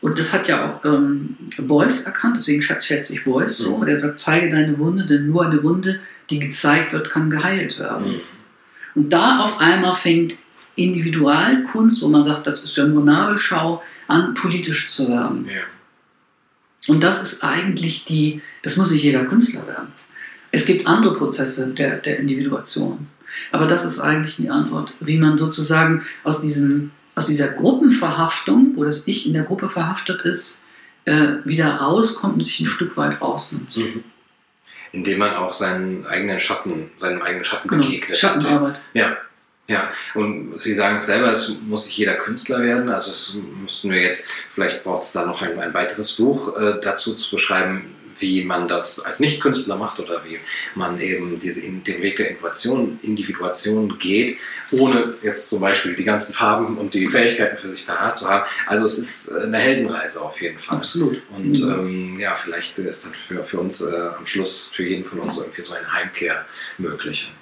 Und das hat ja auch ähm, Beuys erkannt, deswegen schätze ich Beuys so. Mhm. Der sagt, zeige deine Wunde, denn nur eine Wunde, die gezeigt wird, kann geheilt werden. Mhm. Und da auf einmal fängt Individualkunst, wo man sagt, das ist ja nur Nabelschau, an politisch zu werden. Ja. Und das ist eigentlich die, das muss nicht jeder Künstler werden. Es gibt andere Prozesse der, der Individuation. Aber das ist eigentlich die Antwort, wie man sozusagen aus, diesem, aus dieser Gruppenverhaftung, wo das Ich in der Gruppe verhaftet ist, äh, wieder rauskommt und sich ein Stück weit rausnimmt. Mhm. Indem man auch seinen eigenen Schatten, seinem eigenen Schatten genau. begegnet. Schattenarbeit. Ja, ja, und Sie sagen es selber, es muss nicht jeder Künstler werden. Also es müssten wir jetzt, vielleicht braucht es da noch ein, ein weiteres Buch äh, dazu zu beschreiben, wie man das als Nicht-Künstler macht oder wie man eben diese, den Weg der Individuation, Individuation geht, ohne jetzt zum Beispiel die ganzen Farben und die Fähigkeiten für sich parat zu haben. Also es ist eine Heldenreise auf jeden Fall. Absolut. Und mhm. ähm, ja, vielleicht ist dann für, für uns äh, am Schluss, für jeden von uns irgendwie so eine Heimkehr möglich.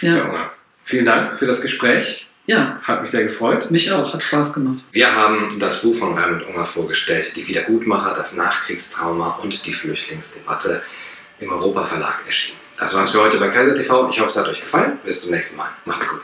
Ja. ja Vielen Dank für das Gespräch. Ja. Hat mich sehr gefreut. Mich auch, hat Spaß gemacht. Wir haben das Buch von Raimund Unger vorgestellt, Die Wiedergutmacher, das Nachkriegstrauma und die Flüchtlingsdebatte im Europa Verlag erschienen. Das war's für heute bei Kaiser TV. Ich hoffe, es hat euch gefallen. Bis zum nächsten Mal. Macht's gut.